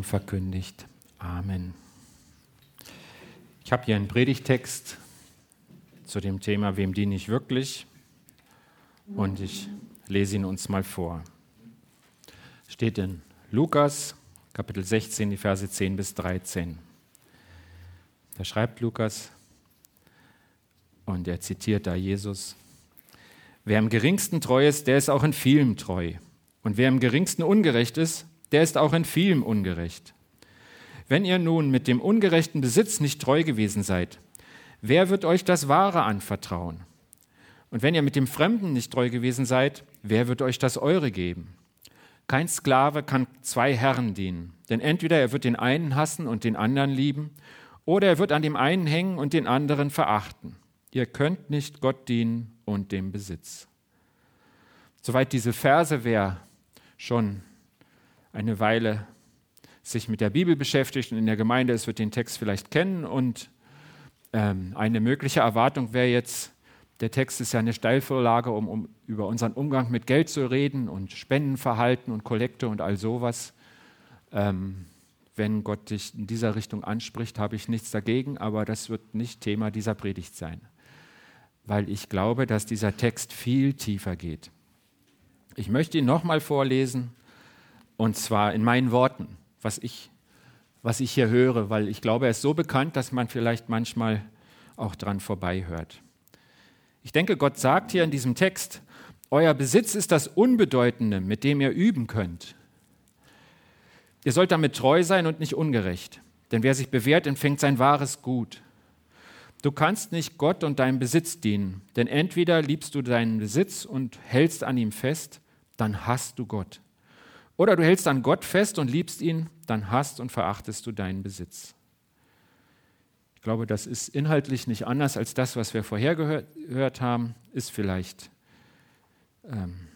Evangelium verkündigt. Amen. Ich habe hier einen Predigtext zu dem Thema, wem diene ich wirklich? Und ich lese ihn uns mal vor. Steht in Lukas, Kapitel 16, die Verse 10 bis 13. Da schreibt Lukas, und er zitiert da Jesus, wer im geringsten treu ist, der ist auch in vielem treu. Und wer im geringsten ungerecht ist, der ist auch in vielem ungerecht. Wenn ihr nun mit dem ungerechten Besitz nicht treu gewesen seid, wer wird euch das Wahre anvertrauen? Und wenn ihr mit dem Fremden nicht treu gewesen seid, wer wird euch das Eure geben? Kein Sklave kann zwei Herren dienen, denn entweder er wird den einen hassen und den anderen lieben, oder er wird an dem einen hängen und den anderen verachten. Ihr könnt nicht Gott dienen und dem Besitz. Soweit diese Verse, wer schon eine Weile sich mit der Bibel beschäftigt und in der Gemeinde ist, wird den Text vielleicht kennen. Und ähm, eine mögliche Erwartung wäre jetzt, der Text ist ja eine Steilvorlage, um, um, über unseren Umgang mit Geld zu reden und Spendenverhalten und Kollekte und all sowas. Ähm, wenn Gott dich in dieser Richtung anspricht, habe ich nichts dagegen, aber das wird nicht Thema dieser Predigt sein, weil ich glaube, dass dieser Text viel tiefer geht. Ich möchte ihn nochmal vorlesen, und zwar in meinen Worten, was ich, was ich hier höre, weil ich glaube, er ist so bekannt, dass man vielleicht manchmal auch dran vorbeihört. Ich denke, Gott sagt hier in diesem Text, euer Besitz ist das Unbedeutende, mit dem ihr üben könnt. Ihr sollt damit treu sein und nicht ungerecht, denn wer sich bewährt, empfängt sein wahres Gut. Du kannst nicht Gott und deinem Besitz dienen, denn entweder liebst du deinen Besitz und hältst an ihm fest, dann hast du Gott. Oder du hältst an Gott fest und liebst ihn, dann hast und verachtest du deinen Besitz. Ich glaube, das ist inhaltlich nicht anders als das, was wir vorher gehört haben, ist vielleicht ähm,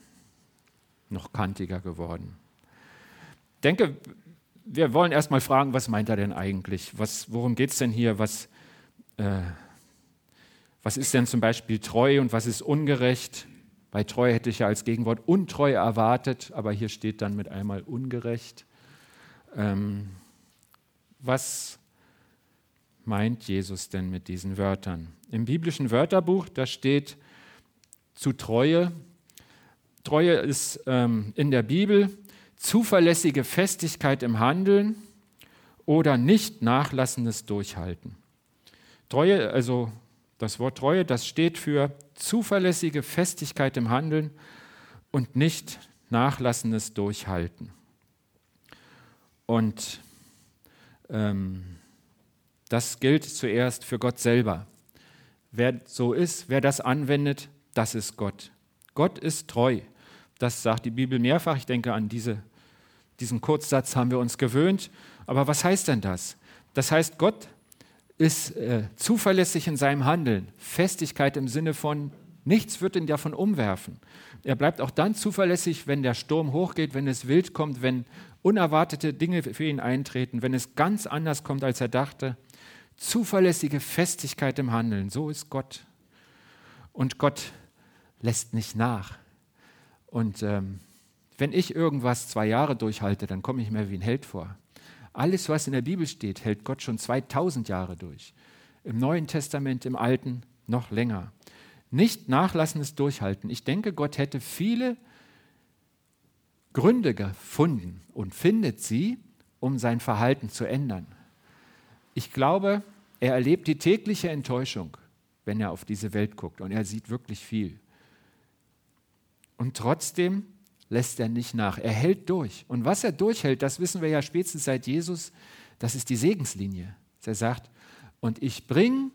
noch kantiger geworden. Ich denke, wir wollen erstmal fragen, was meint er denn eigentlich? Was, worum geht es denn hier? Was, äh, was ist denn zum Beispiel treu und was ist ungerecht? Bei treu hätte ich ja als Gegenwort untreu erwartet, aber hier steht dann mit einmal ungerecht. Ähm, was meint Jesus denn mit diesen Wörtern? Im biblischen Wörterbuch, da steht zu Treue. Treue ist ähm, in der Bibel zuverlässige Festigkeit im Handeln oder nicht nachlassendes Durchhalten. Treue, also das Wort Treue, das steht für zuverlässige Festigkeit im Handeln und nicht nachlassendes Durchhalten. Und ähm, das gilt zuerst für Gott selber. Wer so ist, wer das anwendet, das ist Gott. Gott ist treu. Das sagt die Bibel mehrfach. Ich denke, an diese, diesen Kurzsatz haben wir uns gewöhnt. Aber was heißt denn das? Das heißt, Gott ist äh, zuverlässig in seinem Handeln. Festigkeit im Sinne von, nichts wird ihn davon umwerfen. Er bleibt auch dann zuverlässig, wenn der Sturm hochgeht, wenn es wild kommt, wenn unerwartete Dinge für ihn eintreten, wenn es ganz anders kommt, als er dachte. Zuverlässige Festigkeit im Handeln, so ist Gott. Und Gott lässt nicht nach. Und ähm, wenn ich irgendwas zwei Jahre durchhalte, dann komme ich mir wie ein Held vor. Alles, was in der Bibel steht, hält Gott schon 2000 Jahre durch. Im Neuen Testament, im Alten noch länger. Nicht nachlassendes Durchhalten. Ich denke, Gott hätte viele Gründe gefunden und findet sie, um sein Verhalten zu ändern. Ich glaube, er erlebt die tägliche Enttäuschung, wenn er auf diese Welt guckt und er sieht wirklich viel. Und trotzdem lässt er nicht nach. Er hält durch. Und was er durchhält, das wissen wir ja spätestens seit Jesus, das ist die Segenslinie. Er sagt, und ich bringe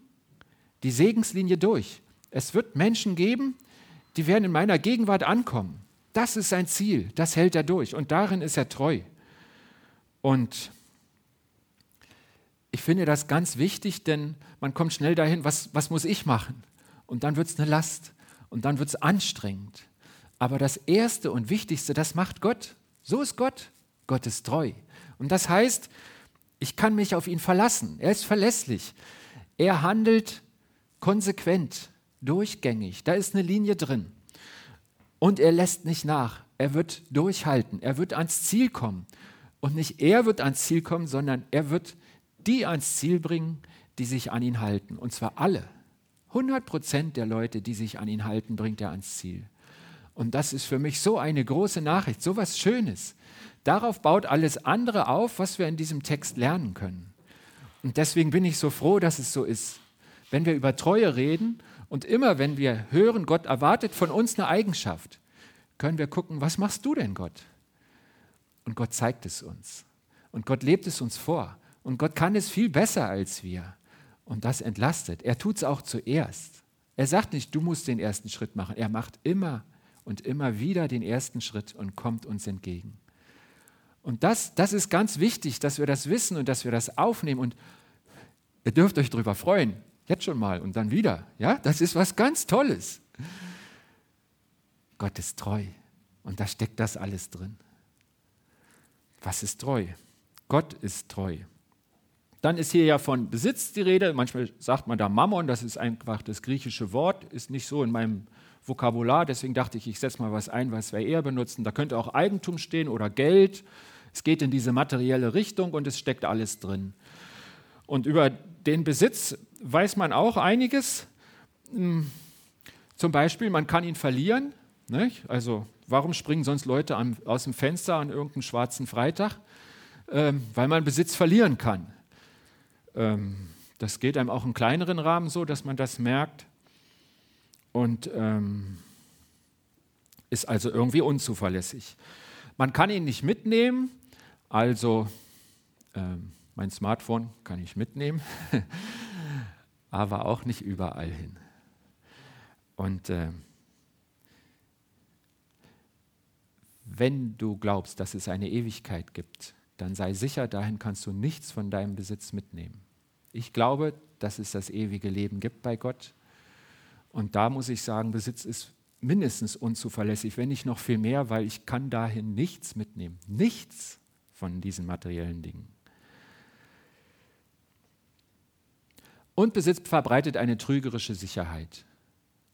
die Segenslinie durch. Es wird Menschen geben, die werden in meiner Gegenwart ankommen. Das ist sein Ziel, das hält er durch und darin ist er treu. Und ich finde das ganz wichtig, denn man kommt schnell dahin, was, was muss ich machen? Und dann wird es eine Last und dann wird es anstrengend. Aber das Erste und Wichtigste, das macht Gott. So ist Gott. Gott ist treu. Und das heißt, ich kann mich auf ihn verlassen. Er ist verlässlich. Er handelt konsequent, durchgängig. Da ist eine Linie drin. Und er lässt nicht nach. Er wird durchhalten. Er wird ans Ziel kommen. Und nicht er wird ans Ziel kommen, sondern er wird die ans Ziel bringen, die sich an ihn halten. Und zwar alle. 100 Prozent der Leute, die sich an ihn halten, bringt er ans Ziel. Und das ist für mich so eine große Nachricht, so was Schönes. Darauf baut alles andere auf, was wir in diesem Text lernen können. Und deswegen bin ich so froh, dass es so ist. Wenn wir über Treue reden und immer, wenn wir hören, Gott erwartet von uns eine Eigenschaft, können wir gucken, was machst du denn, Gott? Und Gott zeigt es uns. Und Gott lebt es uns vor. Und Gott kann es viel besser als wir. Und das entlastet. Er tut es auch zuerst. Er sagt nicht, du musst den ersten Schritt machen. Er macht immer und immer wieder den ersten Schritt und kommt uns entgegen. Und das, das ist ganz wichtig, dass wir das wissen und dass wir das aufnehmen. Und ihr dürft euch darüber freuen. Jetzt schon mal und dann wieder. Ja, das ist was ganz Tolles. Gott ist treu. Und da steckt das alles drin. Was ist treu? Gott ist treu. Dann ist hier ja von Besitz die Rede. Manchmal sagt man da Mammon, das ist einfach das griechische Wort, ist nicht so in meinem Vokabular. Deswegen dachte ich, ich setze mal was ein, was wir eher benutzen. Da könnte auch Eigentum stehen oder Geld. Es geht in diese materielle Richtung und es steckt alles drin. Und über den Besitz weiß man auch einiges. Hm, zum Beispiel, man kann ihn verlieren. Nicht? Also, warum springen sonst Leute aus dem Fenster an irgendeinem schwarzen Freitag? Ähm, weil man Besitz verlieren kann. Ähm, das geht einem auch im kleineren Rahmen so, dass man das merkt und ähm, ist also irgendwie unzuverlässig. Man kann ihn nicht mitnehmen, also ähm, mein Smartphone kann ich mitnehmen, aber auch nicht überall hin. Und äh, wenn du glaubst, dass es eine Ewigkeit gibt, dann sei sicher, dahin kannst du nichts von deinem Besitz mitnehmen. Ich glaube, dass es das ewige Leben gibt bei Gott. Und da muss ich sagen, Besitz ist mindestens unzuverlässig, wenn nicht noch viel mehr, weil ich kann dahin nichts mitnehmen. Nichts von diesen materiellen Dingen. Und Besitz verbreitet eine trügerische Sicherheit.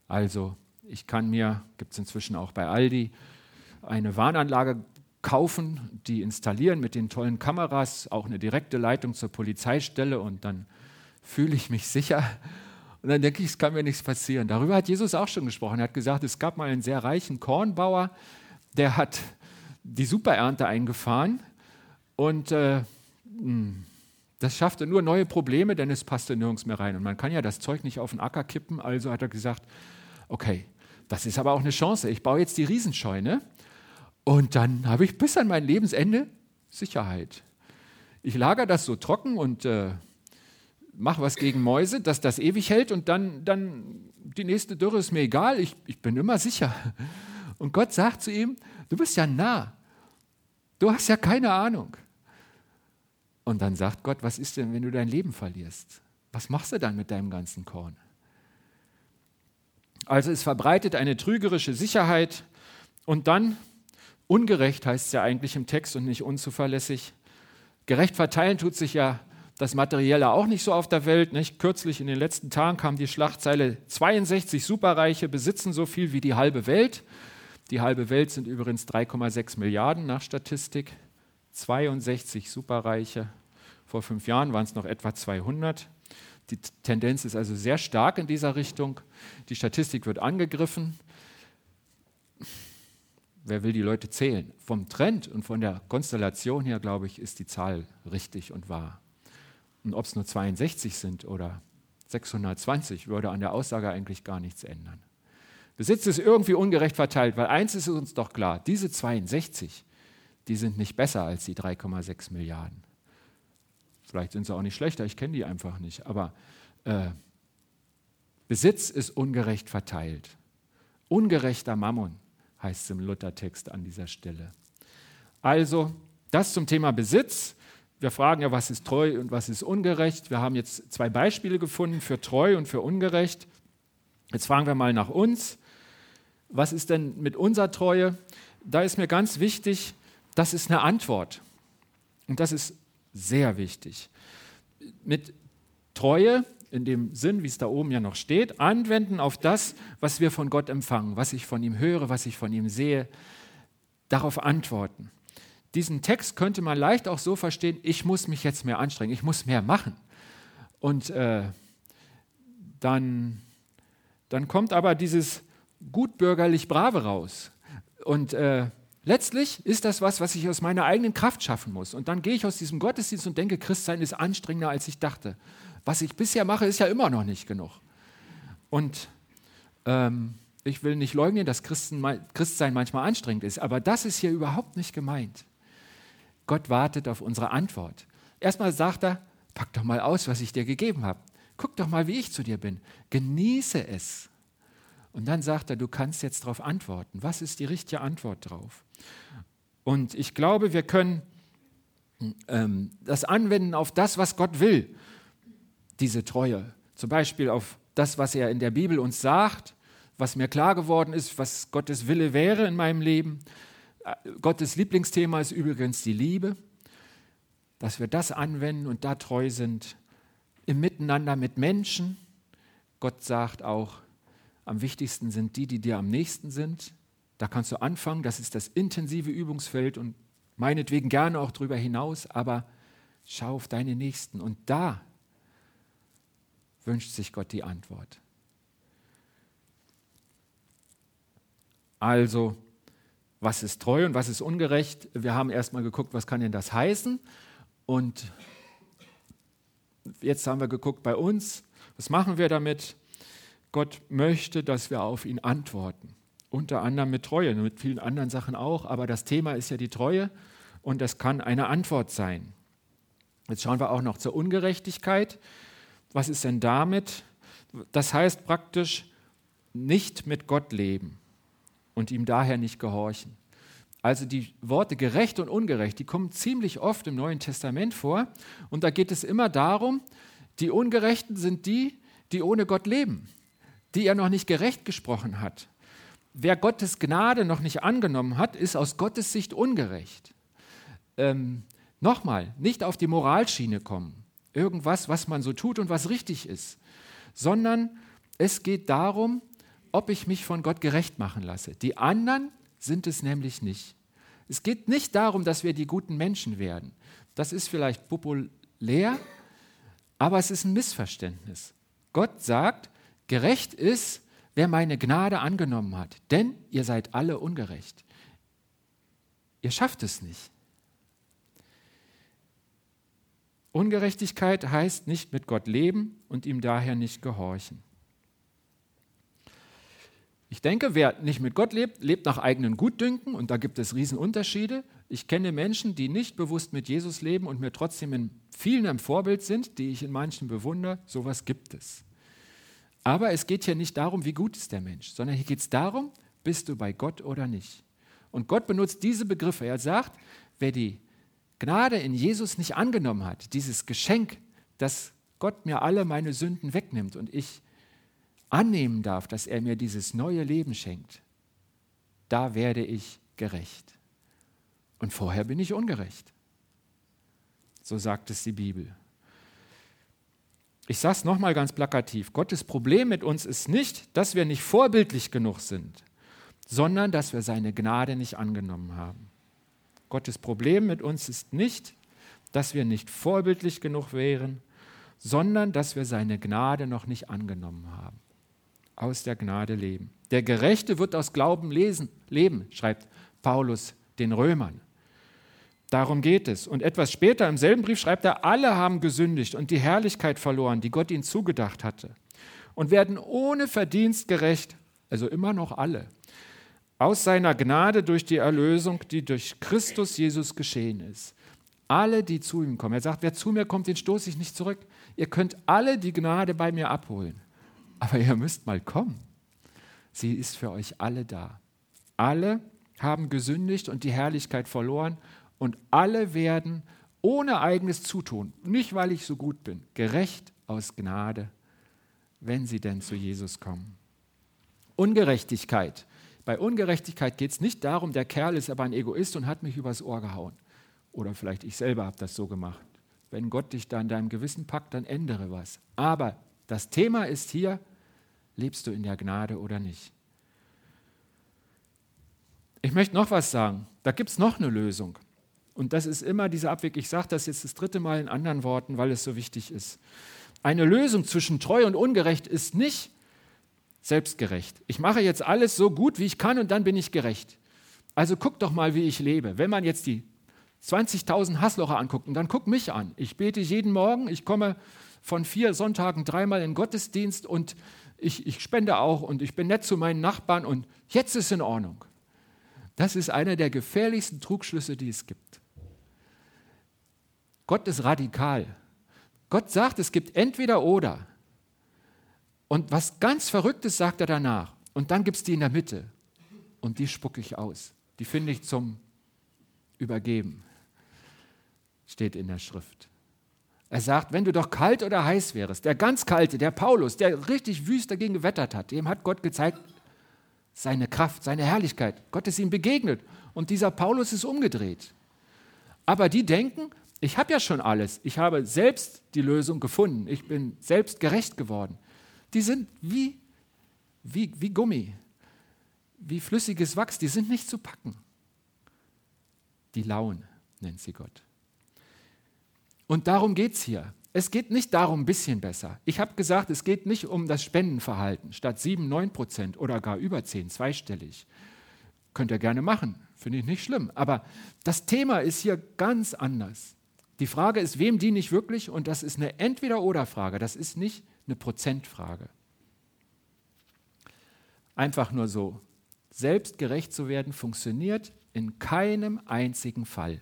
Also ich kann mir, gibt es inzwischen auch bei Aldi, eine Warnanlage kaufen, die installieren mit den tollen Kameras, auch eine direkte Leitung zur Polizeistelle und dann fühle ich mich sicher. Und dann denke ich, es kann mir nichts passieren. Darüber hat Jesus auch schon gesprochen. Er hat gesagt, es gab mal einen sehr reichen Kornbauer, der hat die Superernte eingefahren und äh, hm, das schaffte nur neue Probleme, denn es passte nirgends mehr rein. Und man kann ja das Zeug nicht auf den Acker kippen. Also hat er gesagt, okay, das ist aber auch eine Chance. Ich baue jetzt die Riesenscheune und dann habe ich bis an mein Lebensende Sicherheit. Ich lagere das so trocken und äh, mache was gegen Mäuse, dass das ewig hält und dann, dann die nächste Dürre ist mir egal, ich, ich bin immer sicher. Und Gott sagt zu ihm, du bist ja nah, du hast ja keine Ahnung. Und dann sagt Gott, was ist denn, wenn du dein Leben verlierst? Was machst du dann mit deinem ganzen Korn? Also es verbreitet eine trügerische Sicherheit und dann Ungerecht heißt es ja eigentlich im Text und nicht unzuverlässig. Gerecht verteilen tut sich ja das Materielle auch nicht so auf der Welt. Nicht? Kürzlich in den letzten Tagen kam die Schlagzeile, 62 Superreiche besitzen so viel wie die halbe Welt. Die halbe Welt sind übrigens 3,6 Milliarden nach Statistik. 62 Superreiche. Vor fünf Jahren waren es noch etwa 200. Die Tendenz ist also sehr stark in dieser Richtung. Die Statistik wird angegriffen wer will die Leute zählen? Vom Trend und von der Konstellation her, glaube ich, ist die Zahl richtig und wahr. Und ob es nur 62 sind oder 620, würde an der Aussage eigentlich gar nichts ändern. Besitz ist irgendwie ungerecht verteilt, weil eins ist uns doch klar, diese 62, die sind nicht besser als die 3,6 Milliarden. Vielleicht sind sie auch nicht schlechter, ich kenne die einfach nicht, aber äh, Besitz ist ungerecht verteilt. Ungerechter Mammon heißt es im Luthertext an dieser Stelle. Also, das zum Thema Besitz. Wir fragen ja, was ist treu und was ist ungerecht. Wir haben jetzt zwei Beispiele gefunden für treu und für ungerecht. Jetzt fragen wir mal nach uns. Was ist denn mit unserer Treue? Da ist mir ganz wichtig, das ist eine Antwort. Und das ist sehr wichtig. Mit Treue in dem Sinn, wie es da oben ja noch steht, anwenden auf das, was wir von Gott empfangen, was ich von ihm höre, was ich von ihm sehe, darauf antworten. diesen Text könnte man leicht auch so verstehen, ich muss mich jetzt mehr anstrengen, ich muss mehr machen. Und äh, dann, dann kommt aber dieses gutbürgerlich Brave raus. Und äh, letztlich ist das was, was ich aus meiner eigenen Kraft schaffen muss. Und dann gehe ich aus diesem Gottesdienst und denke, Christsein ist anstrengender, als ich dachte. Was ich bisher mache, ist ja immer noch nicht genug. Und ähm, ich will nicht leugnen, dass Christen, Christsein manchmal anstrengend ist, aber das ist hier überhaupt nicht gemeint. Gott wartet auf unsere Antwort. Erstmal sagt er, pack doch mal aus, was ich dir gegeben habe. Guck doch mal, wie ich zu dir bin. Genieße es. Und dann sagt er, du kannst jetzt darauf antworten. Was ist die richtige Antwort drauf? Und ich glaube, wir können ähm, das anwenden auf das, was Gott will, diese Treue. Zum Beispiel auf das, was er in der Bibel uns sagt, was mir klar geworden ist, was Gottes Wille wäre in meinem Leben. Äh, Gottes Lieblingsthema ist übrigens die Liebe, dass wir das anwenden und da treu sind im Miteinander mit Menschen. Gott sagt auch, am wichtigsten sind die, die dir am nächsten sind. Da kannst du anfangen, das ist das intensive Übungsfeld und meinetwegen gerne auch darüber hinaus, aber schau auf deine Nächsten und da wünscht sich Gott die Antwort. Also, was ist treu und was ist ungerecht? Wir haben erstmal geguckt, was kann denn das heißen? Und jetzt haben wir geguckt bei uns, was machen wir damit? Gott möchte, dass wir auf ihn antworten. Unter anderem mit Treue, mit vielen anderen Sachen auch, aber das Thema ist ja die Treue und das kann eine Antwort sein. Jetzt schauen wir auch noch zur Ungerechtigkeit. Was ist denn damit? Das heißt praktisch nicht mit Gott leben und ihm daher nicht gehorchen. Also die Worte gerecht und ungerecht, die kommen ziemlich oft im Neuen Testament vor. Und da geht es immer darum, die Ungerechten sind die, die ohne Gott leben, die er noch nicht gerecht gesprochen hat. Wer Gottes Gnade noch nicht angenommen hat, ist aus Gottes Sicht ungerecht. Ähm, Nochmal, nicht auf die Moralschiene kommen, irgendwas, was man so tut und was richtig ist, sondern es geht darum, ob ich mich von Gott gerecht machen lasse. Die anderen sind es nämlich nicht. Es geht nicht darum, dass wir die guten Menschen werden. Das ist vielleicht populär, aber es ist ein Missverständnis. Gott sagt, gerecht ist, wer meine Gnade angenommen hat, denn ihr seid alle ungerecht. Ihr schafft es nicht. Ungerechtigkeit heißt nicht mit Gott leben und ihm daher nicht gehorchen. Ich denke, wer nicht mit Gott lebt, lebt nach eigenen Gutdünken und da gibt es Riesenunterschiede. Ich kenne Menschen, die nicht bewusst mit Jesus leben und mir trotzdem in vielen ein Vorbild sind, die ich in manchen bewundere. Sowas gibt es. Aber es geht hier nicht darum, wie gut ist der Mensch, sondern hier geht es darum, bist du bei Gott oder nicht. Und Gott benutzt diese Begriffe. Er sagt, wer die Gnade in Jesus nicht angenommen hat, dieses Geschenk, dass Gott mir alle meine Sünden wegnimmt und ich annehmen darf, dass er mir dieses neue Leben schenkt, da werde ich gerecht. Und vorher bin ich ungerecht. So sagt es die Bibel. Ich sage es nochmal ganz plakativ. Gottes Problem mit uns ist nicht, dass wir nicht vorbildlich genug sind, sondern dass wir seine Gnade nicht angenommen haben. Gottes Problem mit uns ist nicht, dass wir nicht vorbildlich genug wären, sondern dass wir seine Gnade noch nicht angenommen haben aus der Gnade leben. Der Gerechte wird aus Glauben lesen, leben, schreibt Paulus den Römern. Darum geht es. Und etwas später im selben Brief schreibt er, alle haben gesündigt und die Herrlichkeit verloren, die Gott ihnen zugedacht hatte. Und werden ohne Verdienst gerecht, also immer noch alle, aus seiner Gnade durch die Erlösung, die durch Christus Jesus geschehen ist. Alle, die zu ihm kommen. Er sagt, wer zu mir kommt, den stoße ich nicht zurück. Ihr könnt alle die Gnade bei mir abholen. Aber ihr müsst mal kommen. Sie ist für euch alle da. Alle haben gesündigt und die Herrlichkeit verloren und alle werden ohne eigenes Zutun, nicht weil ich so gut bin, gerecht aus Gnade, wenn sie denn zu Jesus kommen. Ungerechtigkeit. Bei Ungerechtigkeit geht es nicht darum, der Kerl ist aber ein Egoist und hat mich übers Ohr gehauen. Oder vielleicht ich selber habe das so gemacht. Wenn Gott dich da in deinem Gewissen packt, dann ändere was. Aber das Thema ist hier, lebst du in der Gnade oder nicht? Ich möchte noch was sagen. Da gibt es noch eine Lösung. Und das ist immer dieser Abweg. Ich sage das jetzt das dritte Mal in anderen Worten, weil es so wichtig ist. Eine Lösung zwischen treu und ungerecht ist nicht selbstgerecht. Ich mache jetzt alles so gut, wie ich kann und dann bin ich gerecht. Also guck doch mal, wie ich lebe. Wenn man jetzt die 20.000 Hasslocher anguckt und dann guck mich an. Ich bete jeden Morgen, ich komme von vier Sonntagen dreimal in Gottesdienst und ich, ich spende auch und ich bin nett zu meinen Nachbarn und jetzt ist in Ordnung. Das ist einer der gefährlichsten Trugschlüsse, die es gibt. Gott ist radikal. Gott sagt, es gibt entweder oder. Und was ganz Verrücktes sagt er danach. Und dann gibt es die in der Mitte. Und die spucke ich aus. Die finde ich zum Übergeben. Steht in der Schrift. Er sagt, wenn du doch kalt oder heiß wärst, der ganz kalte, der Paulus, der richtig wüst dagegen gewettert hat, dem hat Gott gezeigt, seine Kraft, seine Herrlichkeit. Gott ist ihm begegnet und dieser Paulus ist umgedreht. Aber die denken, ich habe ja schon alles, ich habe selbst die Lösung gefunden, ich bin selbst gerecht geworden. Die sind wie, wie, wie Gummi, wie flüssiges Wachs, die sind nicht zu packen. Die Lauen nennt sie Gott. Und darum geht es hier. Es geht nicht darum, ein bisschen besser. Ich habe gesagt, es geht nicht um das Spendenverhalten. Statt 7, 9 Prozent oder gar über 10, zweistellig. Könnt ihr gerne machen, finde ich nicht schlimm. Aber das Thema ist hier ganz anders. Die Frage ist, wem diene ich wirklich? Und das ist eine Entweder-Oder-Frage. Das ist nicht eine Prozentfrage. Einfach nur so. Selbstgerecht zu werden funktioniert in keinem einzigen Fall.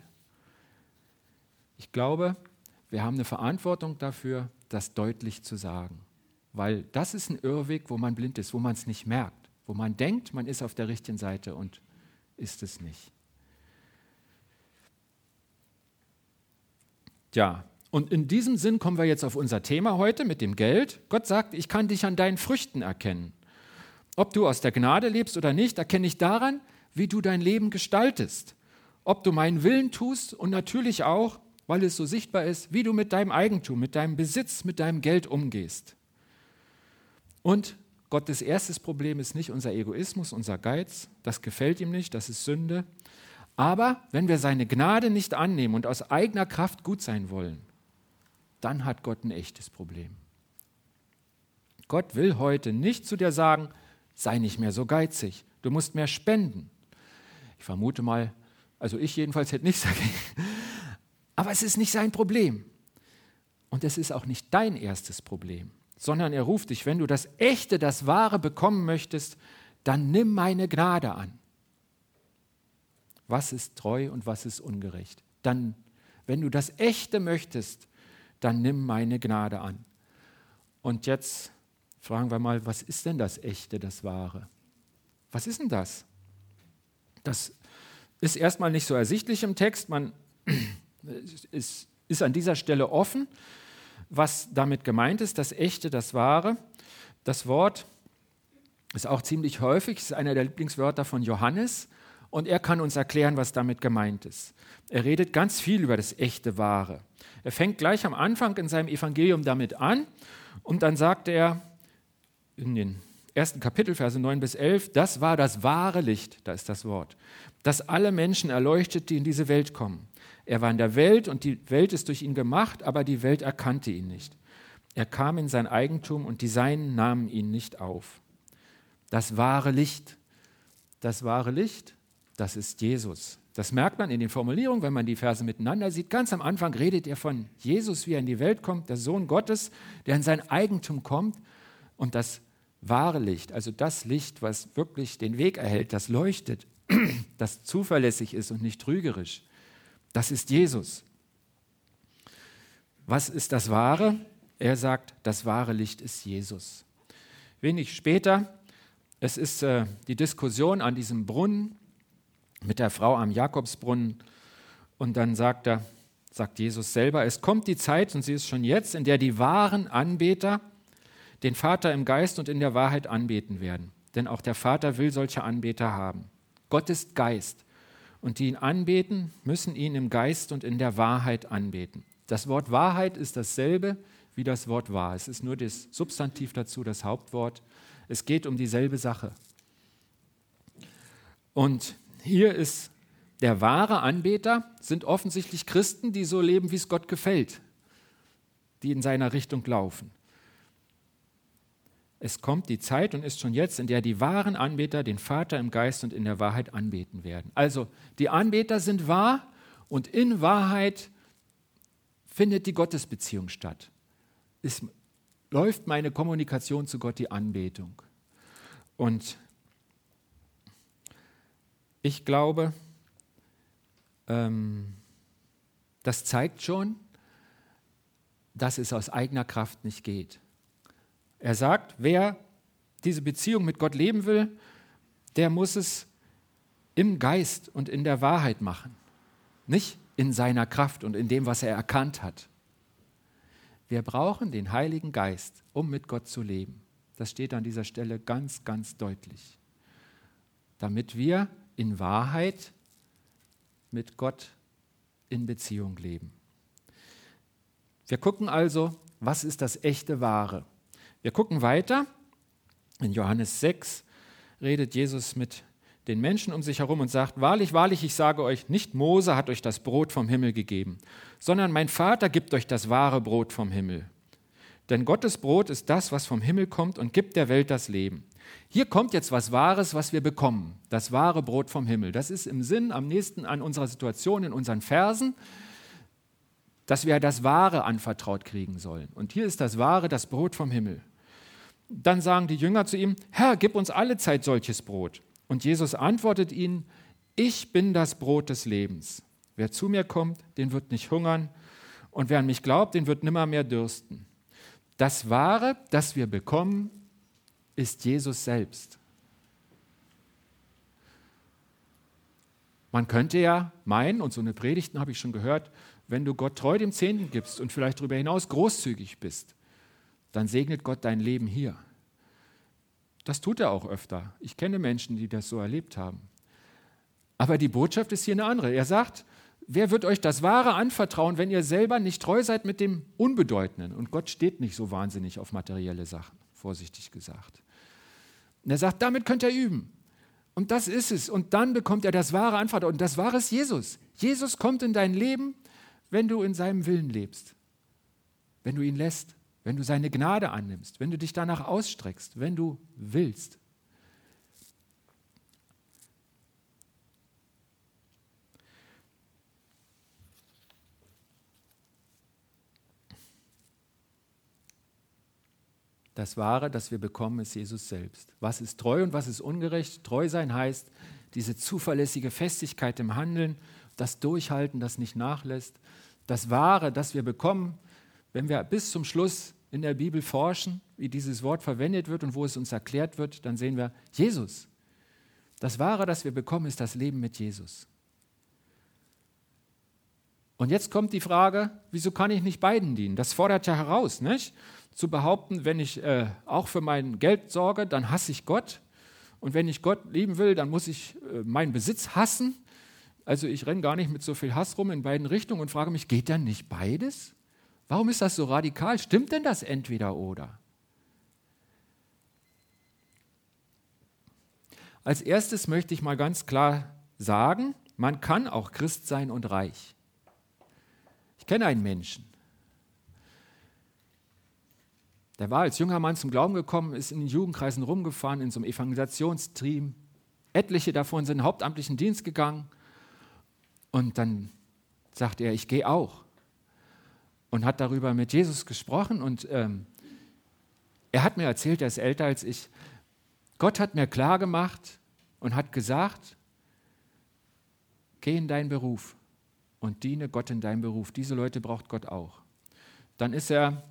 Ich glaube, wir haben eine Verantwortung dafür, das deutlich zu sagen. Weil das ist ein Irrweg, wo man blind ist, wo man es nicht merkt, wo man denkt, man ist auf der richtigen Seite und ist es nicht. Ja, und in diesem Sinn kommen wir jetzt auf unser Thema heute mit dem Geld. Gott sagt, ich kann dich an deinen Früchten erkennen. Ob du aus der Gnade lebst oder nicht, erkenne ich daran, wie du dein Leben gestaltest. Ob du meinen Willen tust und natürlich auch, weil es so sichtbar ist, wie du mit deinem Eigentum, mit deinem Besitz, mit deinem Geld umgehst. Und Gottes erstes Problem ist nicht unser Egoismus, unser Geiz, das gefällt ihm nicht, das ist Sünde. Aber wenn wir seine Gnade nicht annehmen und aus eigener Kraft gut sein wollen, dann hat Gott ein echtes Problem. Gott will heute nicht zu dir sagen, sei nicht mehr so geizig, du musst mehr spenden. Ich vermute mal, also ich jedenfalls hätte nichts dagegen, aber es ist nicht sein Problem. Und es ist auch nicht dein erstes Problem, sondern er ruft dich, wenn du das Echte, das Wahre bekommen möchtest, dann nimm meine Gnade an. Was ist treu und was ist ungerecht? Dann, wenn du das Echte möchtest, dann nimm meine Gnade an. Und jetzt fragen wir mal, was ist denn das Echte, das Wahre? Was ist denn das? Das ist erstmal nicht so ersichtlich im Text. Man ist, an dieser Stelle offen, was damit gemeint ist, das Echte, das Wahre. Das Wort ist auch ziemlich häufig, ist einer der Lieblingswörter von Johannes und er kann uns erklären, was damit gemeint ist. Er redet ganz viel über das echte Wahre. Er fängt gleich am Anfang in seinem Evangelium damit an und dann sagt er in den ersten Kapitel, Verse 9 bis 11, das war das wahre Licht, da ist das Wort, das alle Menschen erleuchtet, die in diese Welt kommen. Er war in der Welt und die Welt ist durch ihn gemacht, aber die Welt erkannte ihn nicht. Er kam in sein Eigentum und die Seinen nahmen ihn nicht auf. Das wahre Licht, das wahre Licht, das ist Jesus. Das merkt man in den Formulierungen, wenn man die Verse miteinander sieht. Ganz am Anfang redet er von Jesus, wie er in die Welt kommt, der Sohn Gottes, der in sein Eigentum kommt. Und das wahre Licht, also das Licht, was wirklich den Weg erhält, das leuchtet, das zuverlässig ist und nicht trügerisch, das ist Jesus. Was ist das Wahre? Er sagt, das wahre Licht ist Jesus. Wenig später, es ist äh, die Diskussion an diesem Brunnen mit der Frau am Jakobsbrunnen. Und dann sagt er, sagt Jesus selber, es kommt die Zeit, und sie ist schon jetzt, in der die wahren Anbeter den Vater im Geist und in der Wahrheit anbeten werden. Denn auch der Vater will solche Anbeter haben. Gott ist Geist und die ihn anbeten, müssen ihn im Geist und in der Wahrheit anbeten. Das Wort Wahrheit ist dasselbe wie das Wort wahr. Es ist nur das Substantiv dazu, das Hauptwort. Es geht um dieselbe Sache. Und hier ist der wahre Anbeter sind offensichtlich Christen, die so leben, wie es Gott gefällt, die in seiner Richtung laufen. Es kommt die Zeit und ist schon jetzt, in der die wahren Anbeter den Vater im Geist und in der Wahrheit anbeten werden. Also die Anbeter sind wahr und in Wahrheit findet die Gottesbeziehung statt. Es läuft meine Kommunikation zu Gott, die Anbetung. Und ich glaube, ähm, das zeigt schon, dass es aus eigener Kraft nicht geht. Er sagt, wer diese Beziehung mit Gott leben will, der muss es im Geist und in der Wahrheit machen, nicht in seiner Kraft und in dem, was er erkannt hat. Wir brauchen den Heiligen Geist, um mit Gott zu leben. Das steht an dieser Stelle ganz, ganz deutlich. Damit wir in Wahrheit mit Gott in Beziehung leben. Wir gucken also, was ist das echte Wahre? Wir gucken weiter. In Johannes 6 redet Jesus mit den Menschen um sich herum und sagt, wahrlich, wahrlich, ich sage euch, nicht Mose hat euch das Brot vom Himmel gegeben, sondern mein Vater gibt euch das wahre Brot vom Himmel. Denn Gottes Brot ist das, was vom Himmel kommt und gibt der Welt das Leben. Hier kommt jetzt was Wahres, was wir bekommen, das wahre Brot vom Himmel. Das ist im Sinn am nächsten an unserer Situation in unseren Versen dass wir das Wahre anvertraut kriegen sollen. Und hier ist das Wahre, das Brot vom Himmel. Dann sagen die Jünger zu ihm, Herr, gib uns alle Zeit solches Brot. Und Jesus antwortet ihnen, ich bin das Brot des Lebens. Wer zu mir kommt, den wird nicht hungern, und wer an mich glaubt, den wird nimmer mehr dürsten. Das Wahre, das wir bekommen, ist Jesus selbst. Man könnte ja meinen, und so eine Predigten habe ich schon gehört, wenn du Gott treu dem Zehnten gibst und vielleicht darüber hinaus großzügig bist, dann segnet Gott dein Leben hier. Das tut er auch öfter. Ich kenne Menschen, die das so erlebt haben. Aber die Botschaft ist hier eine andere. Er sagt, wer wird euch das Wahre anvertrauen, wenn ihr selber nicht treu seid mit dem Unbedeutenden? Und Gott steht nicht so wahnsinnig auf materielle Sachen, vorsichtig gesagt. Und er sagt, damit könnt ihr üben. Und das ist es. Und dann bekommt er das Wahre Anvertrauen. Und das Wahre ist Jesus. Jesus kommt in dein Leben wenn du in seinem Willen lebst, wenn du ihn lässt, wenn du seine Gnade annimmst, wenn du dich danach ausstreckst, wenn du willst. Das Wahre, das wir bekommen, ist Jesus selbst. Was ist treu und was ist ungerecht? Treu sein heißt diese zuverlässige Festigkeit im Handeln, das Durchhalten, das nicht nachlässt das Wahre, das wir bekommen, wenn wir bis zum Schluss in der Bibel forschen, wie dieses Wort verwendet wird und wo es uns erklärt wird, dann sehen wir Jesus. Das Wahre, das wir bekommen, ist das Leben mit Jesus. Und jetzt kommt die Frage, wieso kann ich nicht beiden dienen? Das fordert ja heraus, nicht? Zu behaupten, wenn ich äh, auch für mein Geld sorge, dann hasse ich Gott. Und wenn ich Gott lieben will, dann muss ich äh, meinen Besitz hassen. Also ich renne gar nicht mit so viel Hass rum in beiden Richtungen und frage mich, geht denn nicht beides? Warum ist das so radikal? Stimmt denn das entweder oder? Als erstes möchte ich mal ganz klar sagen, man kann auch Christ sein und reich. Ich kenne einen Menschen, der war als junger Mann zum Glauben gekommen, ist in den Jugendkreisen rumgefahren, in so einem Evangelisationsteam. Etliche davon sind in hauptamtlichen Dienst gegangen und dann sagt er, ich gehe auch. Und hat darüber mit Jesus gesprochen und ähm, er hat mir erzählt, er ist älter als ich, Gott hat mir klar gemacht und hat gesagt, geh in deinen Beruf und diene Gott in deinem Beruf. Diese Leute braucht Gott auch. Dann ist er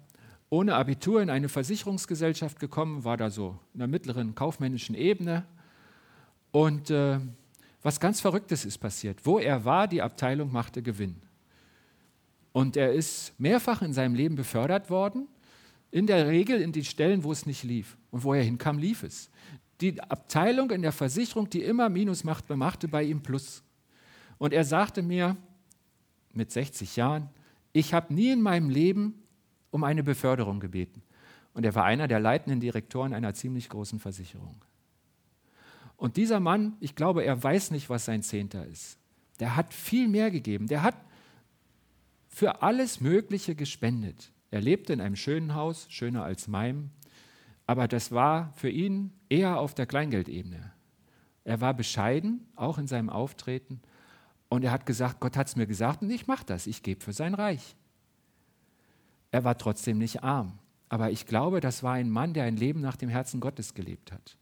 ohne Abitur in eine Versicherungsgesellschaft gekommen, war da so in der mittleren kaufmännischen Ebene und äh, was ganz Verrücktes ist passiert. Wo er war, die Abteilung machte Gewinn. Und er ist mehrfach in seinem Leben befördert worden, in der Regel in die Stellen, wo es nicht lief. Und wo er hinkam, lief es. Die Abteilung in der Versicherung, die immer Minus machte, machte bei ihm Plus. Und er sagte mir mit 60 Jahren, ich habe nie in meinem Leben um eine Beförderung gebeten. Und er war einer der leitenden Direktoren einer ziemlich großen Versicherung. Und dieser Mann, ich glaube, er weiß nicht, was sein Zehnter ist. Der hat viel mehr gegeben. Der hat für alles Mögliche gespendet. Er lebte in einem schönen Haus, schöner als meinem, aber das war für ihn eher auf der Kleingeldebene. Er war bescheiden, auch in seinem Auftreten, und er hat gesagt, Gott hat es mir gesagt und ich mache das, ich gebe für sein Reich. Er war trotzdem nicht arm, aber ich glaube, das war ein Mann, der ein Leben nach dem Herzen Gottes gelebt hat.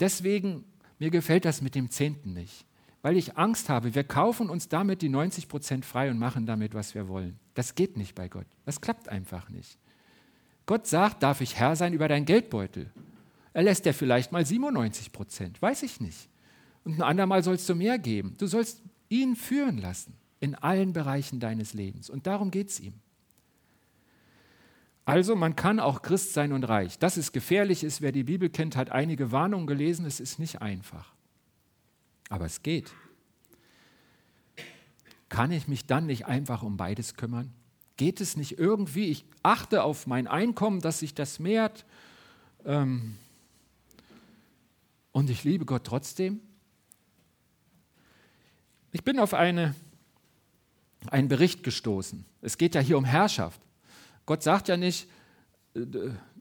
Deswegen, mir gefällt das mit dem Zehnten nicht, weil ich Angst habe, wir kaufen uns damit die 90 Prozent frei und machen damit, was wir wollen. Das geht nicht bei Gott. Das klappt einfach nicht. Gott sagt, darf ich Herr sein über deinen Geldbeutel? Er lässt dir vielleicht mal 97 Prozent, weiß ich nicht. Und ein andermal sollst du mehr geben. Du sollst ihn führen lassen in allen Bereichen deines Lebens. Und darum geht es ihm. Also man kann auch Christ sein und reich. Dass es gefährlich ist, wer die Bibel kennt, hat einige Warnungen gelesen. Es ist nicht einfach. Aber es geht. Kann ich mich dann nicht einfach um beides kümmern? Geht es nicht irgendwie? Ich achte auf mein Einkommen, dass sich das mehrt. Ähm, und ich liebe Gott trotzdem. Ich bin auf eine, einen Bericht gestoßen. Es geht ja hier um Herrschaft. Gott sagt ja nicht, äh,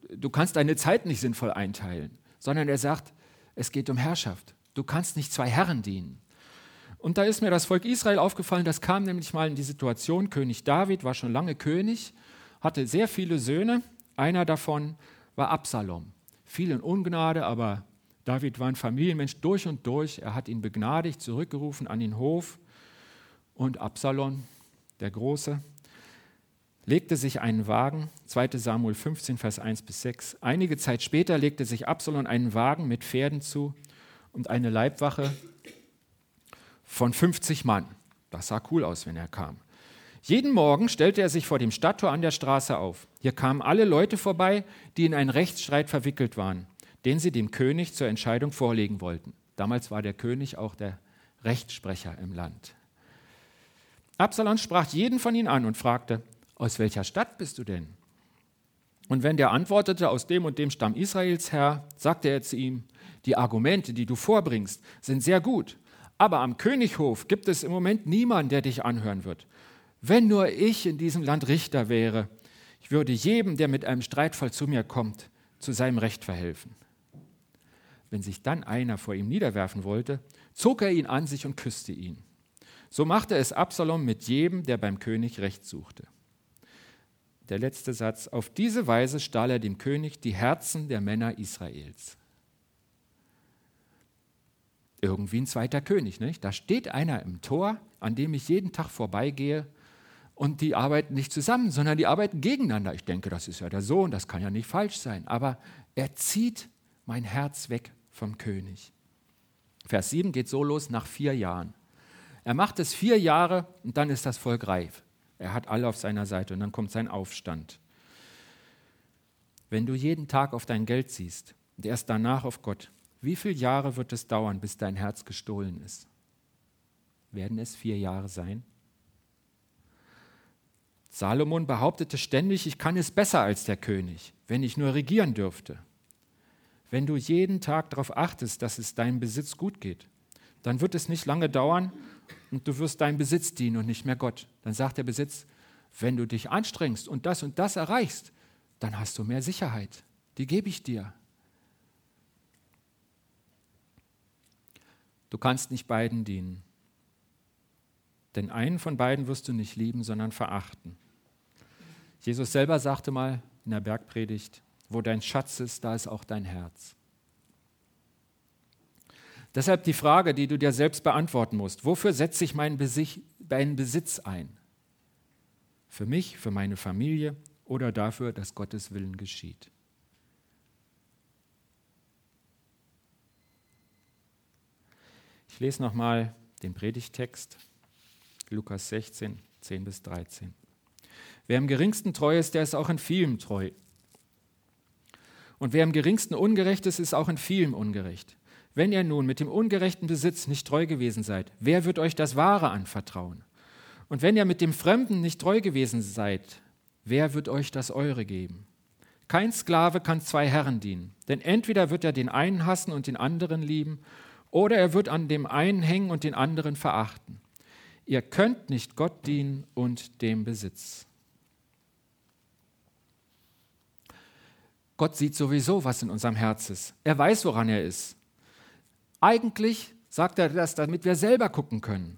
du kannst deine Zeit nicht sinnvoll einteilen, sondern er sagt, es geht um Herrschaft. Du kannst nicht zwei Herren dienen. Und da ist mir das Volk Israel aufgefallen, das kam nämlich mal in die Situation, König David war schon lange König, hatte sehr viele Söhne, einer davon war Absalom. Viel in Ungnade, aber David war ein Familienmensch durch und durch. Er hat ihn begnadigt, zurückgerufen an den Hof. Und Absalom, der Große, legte sich einen Wagen, 2 Samuel 15, Vers 1 bis 6. Einige Zeit später legte sich Absalom einen Wagen mit Pferden zu und eine Leibwache von 50 Mann. Das sah cool aus, wenn er kam. Jeden Morgen stellte er sich vor dem Stadttor an der Straße auf. Hier kamen alle Leute vorbei, die in einen Rechtsstreit verwickelt waren, den sie dem König zur Entscheidung vorlegen wollten. Damals war der König auch der Rechtssprecher im Land. Absalom sprach jeden von ihnen an und fragte, aus welcher Stadt bist du denn? Und wenn der antwortete, aus dem und dem Stamm Israels her, sagte er zu ihm, die Argumente, die du vorbringst, sind sehr gut, aber am Könighof gibt es im Moment niemanden, der dich anhören wird. Wenn nur ich in diesem Land Richter wäre, ich würde jedem, der mit einem Streitfall zu mir kommt, zu seinem Recht verhelfen. Wenn sich dann einer vor ihm niederwerfen wollte, zog er ihn an sich und küsste ihn. So machte es Absalom mit jedem, der beim König Recht suchte. Der letzte Satz. Auf diese Weise stahl er dem König die Herzen der Männer Israels irgendwie ein zweiter König. Nicht? Da steht einer im Tor, an dem ich jeden Tag vorbeigehe und die arbeiten nicht zusammen, sondern die arbeiten gegeneinander. Ich denke, das ist ja der Sohn, das kann ja nicht falsch sein. Aber er zieht mein Herz weg vom König. Vers 7 geht so los nach vier Jahren. Er macht es vier Jahre und dann ist das Volk reif. Er hat alle auf seiner Seite und dann kommt sein Aufstand. Wenn du jeden Tag auf dein Geld siehst und erst danach auf Gott, wie viele Jahre wird es dauern, bis dein Herz gestohlen ist? Werden es vier Jahre sein? Salomon behauptete ständig, ich kann es besser als der König, wenn ich nur regieren dürfte. Wenn du jeden Tag darauf achtest, dass es deinem Besitz gut geht, dann wird es nicht lange dauern und du wirst deinem Besitz dienen und nicht mehr Gott. Dann sagt der Besitz, wenn du dich anstrengst und das und das erreichst, dann hast du mehr Sicherheit. Die gebe ich dir. Du kannst nicht beiden dienen. Denn einen von beiden wirst du nicht lieben, sondern verachten. Jesus selber sagte mal in der Bergpredigt, wo dein Schatz ist, da ist auch dein Herz. Deshalb die Frage, die du dir selbst beantworten musst. Wofür setze ich meinen Besitz ein? Für mich, für meine Familie oder dafür, dass Gottes Willen geschieht? Ich lese nochmal den Predigtext, Lukas 16, 10 bis 13. Wer im geringsten treu ist, der ist auch in vielem treu. Und wer im geringsten ungerecht ist, ist auch in vielem ungerecht. Wenn ihr nun mit dem ungerechten Besitz nicht treu gewesen seid, wer wird euch das Wahre anvertrauen? Und wenn ihr mit dem Fremden nicht treu gewesen seid, wer wird euch das Eure geben? Kein Sklave kann zwei Herren dienen, denn entweder wird er den einen hassen und den anderen lieben, oder er wird an dem einen hängen und den anderen verachten. Ihr könnt nicht Gott dienen und dem Besitz. Gott sieht sowieso, was in unserem Herz ist. Er weiß, woran er ist. Eigentlich sagt er das, damit wir selber gucken können,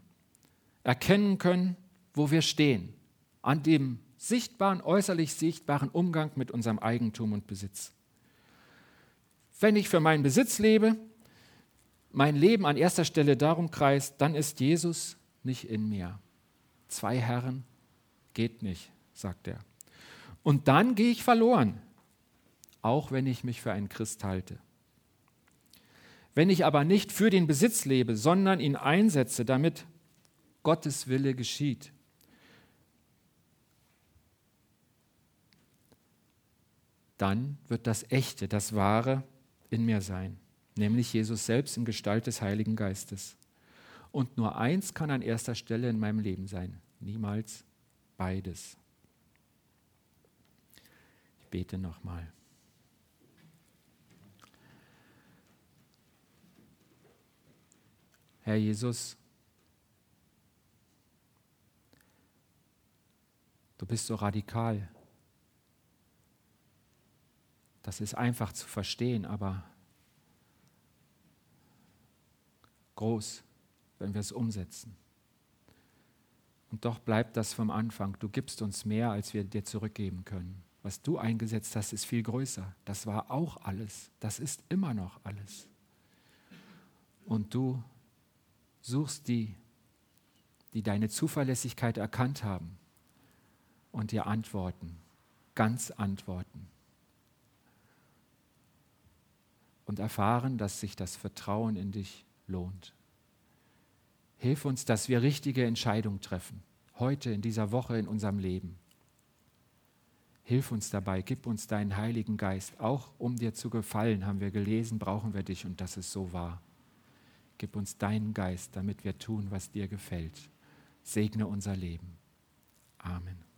erkennen können, wo wir stehen, an dem sichtbaren, äußerlich sichtbaren Umgang mit unserem Eigentum und Besitz. Wenn ich für meinen Besitz lebe, mein Leben an erster Stelle darum kreist, dann ist Jesus nicht in mir. Zwei Herren geht nicht, sagt er. Und dann gehe ich verloren, auch wenn ich mich für einen Christ halte. Wenn ich aber nicht für den Besitz lebe, sondern ihn einsetze, damit Gottes Wille geschieht, dann wird das Echte, das Wahre in mir sein, nämlich Jesus selbst in Gestalt des Heiligen Geistes. Und nur eins kann an erster Stelle in meinem Leben sein, niemals beides. Ich bete nochmal. Herr Jesus, du bist so radikal. Das ist einfach zu verstehen, aber groß, wenn wir es umsetzen. Und doch bleibt das vom Anfang. Du gibst uns mehr, als wir dir zurückgeben können. Was du eingesetzt hast, ist viel größer. Das war auch alles. Das ist immer noch alles. Und du suchst die, die deine Zuverlässigkeit erkannt haben und dir antworten, ganz antworten. Und erfahren, dass sich das Vertrauen in dich lohnt. Hilf uns, dass wir richtige Entscheidungen treffen, heute, in dieser Woche, in unserem Leben. Hilf uns dabei, gib uns deinen Heiligen Geist. Auch um dir zu gefallen, haben wir gelesen, brauchen wir dich und das ist so wahr. Gib uns deinen Geist, damit wir tun, was dir gefällt. Segne unser Leben. Amen.